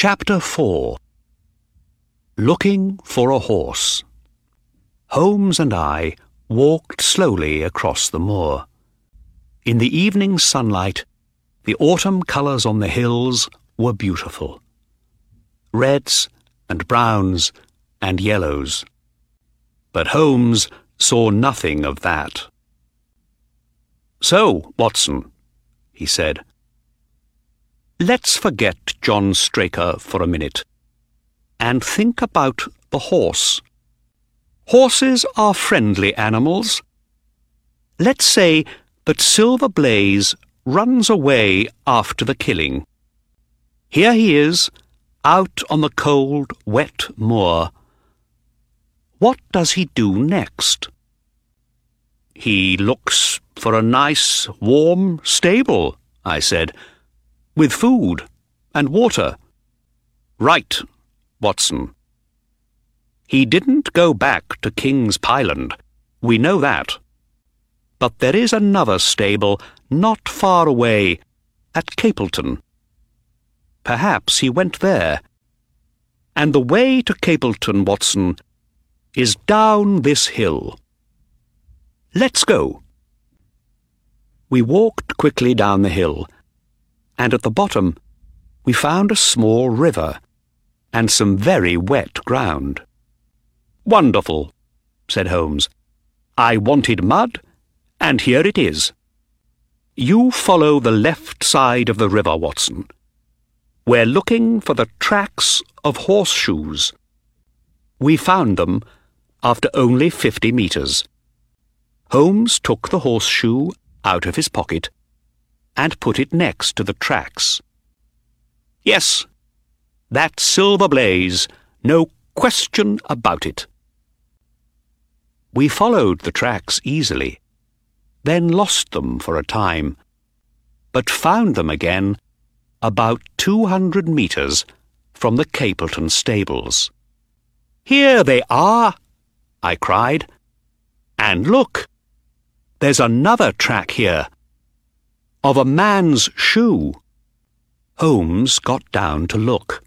Chapter 4 Looking for a Horse Holmes and I walked slowly across the moor. In the evening sunlight, the autumn colours on the hills were beautiful. Reds and browns and yellows. But Holmes saw nothing of that. So, Watson, he said, let's forget John Straker for a minute and think about the horse. Horses are friendly animals. Let's say that Silver Blaze runs away after the killing. Here he is, out on the cold, wet moor. What does he do next? He looks for a nice, warm stable, I said, with food and water. Right, Watson. He didn't go back to King's Pyland. We know that. But there is another stable not far away, at Capleton. Perhaps he went there. And the way to Capleton, Watson, is down this hill. Let's go. We walked quickly down the hill, and at the bottom we found a small river and some very wet ground. Wonderful, said Holmes. I wanted mud, and here it is. You follow the left side of the river, Watson. We're looking for the tracks of horseshoes. We found them after only fifty metres. Holmes took the horseshoe out of his pocket and put it next to the tracks. Yes, that silver blaze, no question about it. We followed the tracks easily, then lost them for a time, but found them again about two hundred metres from the Capleton stables. Here they are, I cried. And look, there's another track here, of a man's shoe. Holmes got down to look.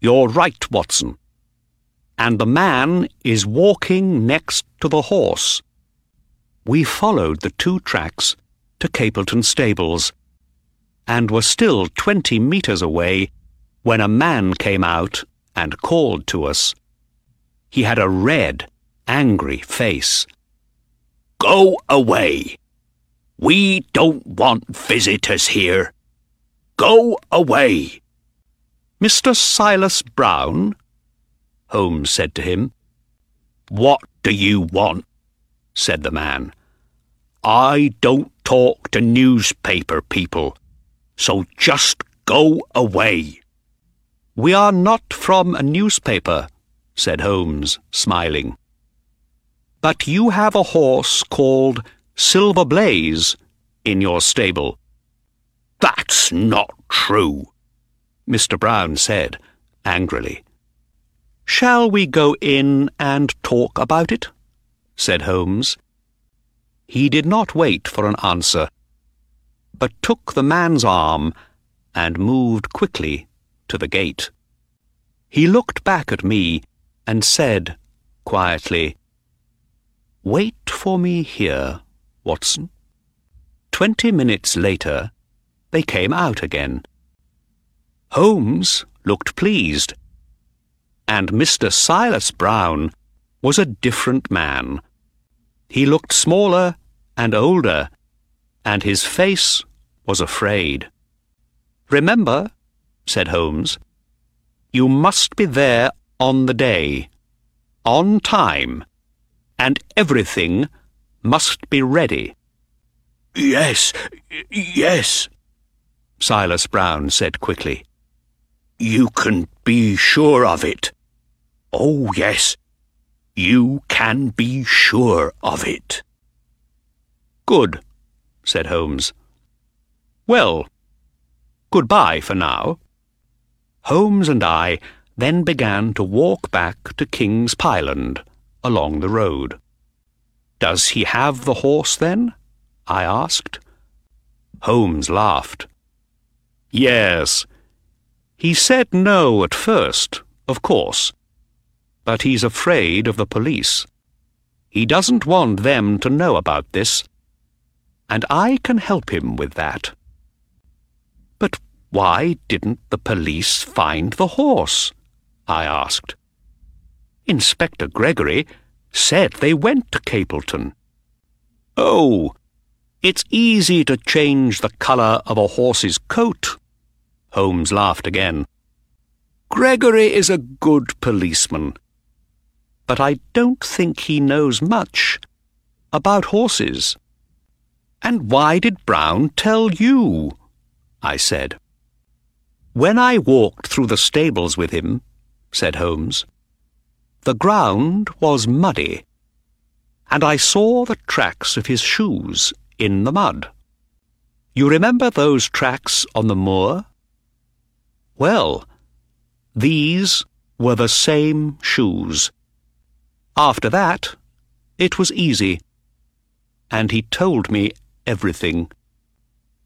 You're right, Watson. And the man is walking next to the horse. We followed the two tracks to Capleton stables and were still twenty metres away when a man came out and called to us. He had a red, angry face Go away. We don't want visitors here. Go away. Mr. Silas Brown, Holmes said to him. What do you want? said the man. I don't talk to newspaper people, so just go away. We are not from a newspaper, said Holmes, smiling. But you have a horse called Silver Blaze in your stable. That's not true, Mr. Brown said angrily. Shall we go in and talk about it? said Holmes. He did not wait for an answer, but took the man's arm and moved quickly to the gate. He looked back at me and said quietly, Wait for me here, Watson. Twenty minutes later, they came out again. Holmes looked pleased, and Mr. Silas Brown was a different man. He looked smaller and older, and his face was afraid. Remember, said Holmes, you must be there on the day, on time and everything must be ready. Yes, yes, Silas Brown said quickly. You can be sure of it. Oh, yes, you can be sure of it. Good, said Holmes. Well, goodbye for now. Holmes and I then began to walk back to King's Pyland along the road. Does he have the horse, then? I asked. Holmes laughed. Yes, He said no at first, of course, but he's afraid of the police. He doesn't want them to know about this, and I can help him with that. But why didn't the police find the horse? I asked. Inspector Gregory said they went to Capleton. Oh, it's easy to change the colour of a horse's coat. Holmes laughed again. Gregory is a good policeman, but I don't think he knows much about horses. And why did Brown tell you? I said. When I walked through the stables with him, said Holmes, the ground was muddy, and I saw the tracks of his shoes in the mud. You remember those tracks on the moor? Well, these were the same shoes. After that, it was easy, and he told me everything.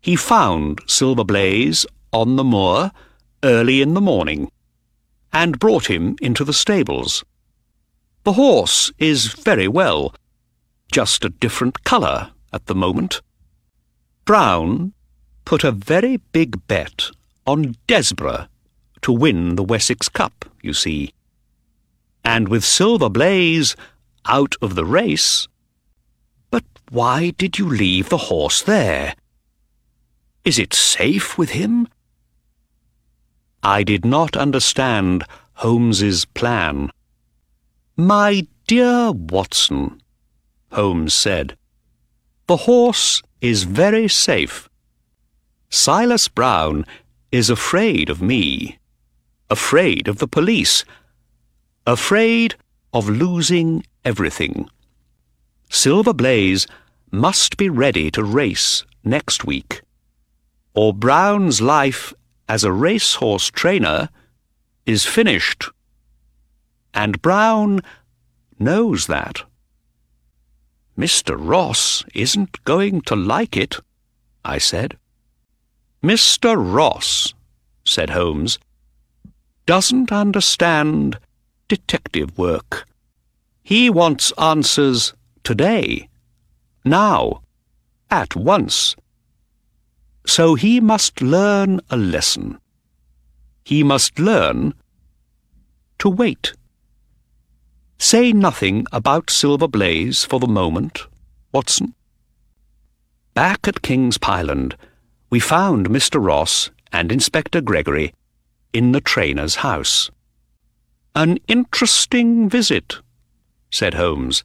He found Silver Blaze on the moor early in the morning and brought him into the stables. The horse is very well, just a different colour at the moment. Brown put a very big bet on Desborough to win the Wessex Cup, you see. And with Silver Blaze out of the race, but why did you leave the horse there? Is it safe with him? I did not understand Holmes's plan. My dear Watson, Holmes said, the horse is very safe. Silas Brown is afraid of me, afraid of the police, afraid of losing everything. Silver Blaze must be ready to race next week, or Brown's life as a racehorse trainer is finished and Brown knows that. Mr. Ross isn't going to like it, I said. Mr. Ross, said Holmes, doesn't understand detective work. He wants answers today, now, at once. So he must learn a lesson. He must learn to wait. Say nothing about Silver Blaze for the moment, Watson. Back at King's Pyland, we found Mr. Ross and Inspector Gregory in the trainer's house. An interesting visit, said Holmes.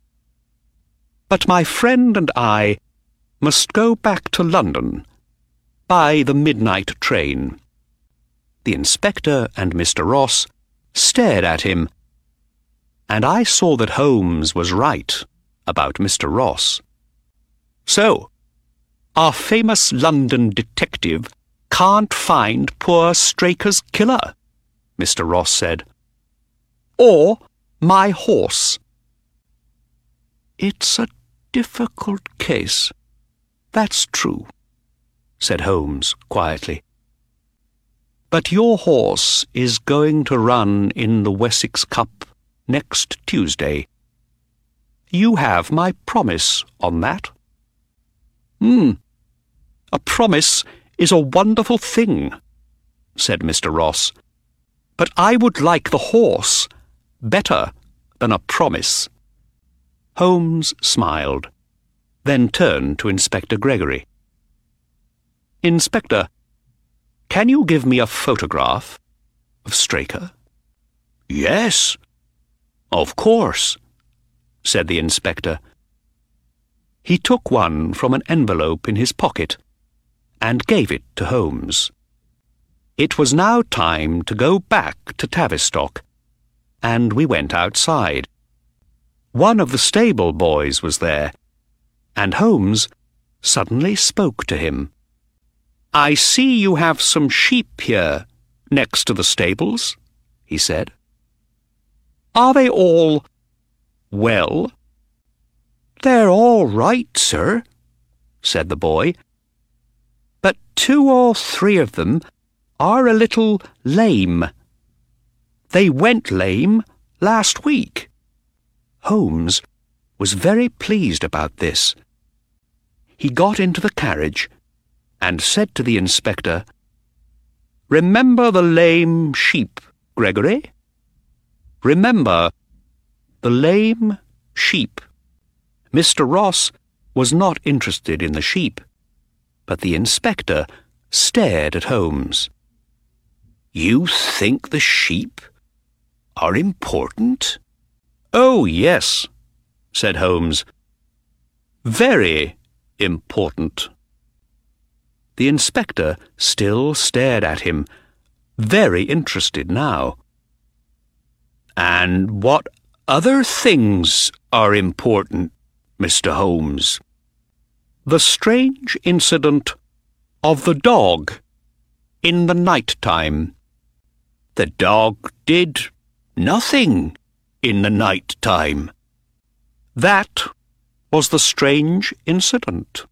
But my friend and I must go back to London by the midnight train. The inspector and Mr. Ross stared at him and I saw that Holmes was right about Mr. Ross. So, our famous London detective can't find poor Straker's killer, Mr. Ross said. Or my horse. It's a difficult case. That's true, said Holmes quietly. But your horse is going to run in the Wessex Cup next Tuesday. You have my promise on that. Hmm. A promise is a wonderful thing, said Mr. Ross. But I would like the horse better than a promise. Holmes smiled, then turned to Inspector Gregory. Inspector, can you give me a photograph of Straker? Yes, of course, said the inspector. He took one from an envelope in his pocket and gave it to Holmes. It was now time to go back to Tavistock, and we went outside. One of the stable boys was there, and Holmes suddenly spoke to him. I see you have some sheep here, next to the stables, he said. Are they all well? They're all right, sir, said the boy. But two or three of them are a little lame. They went lame last week. Holmes was very pleased about this. He got into the carriage and said to the inspector, Remember the lame sheep, Gregory? Remember the lame sheep. Mr. Ross was not interested in the sheep, but the inspector stared at Holmes. You think the sheep are important? Oh, yes, said Holmes. Very important. The inspector still stared at him, very interested now. And what other things are important, Mr. Holmes? The strange incident of the dog in the night time. The dog did nothing in the night time. That was the strange incident.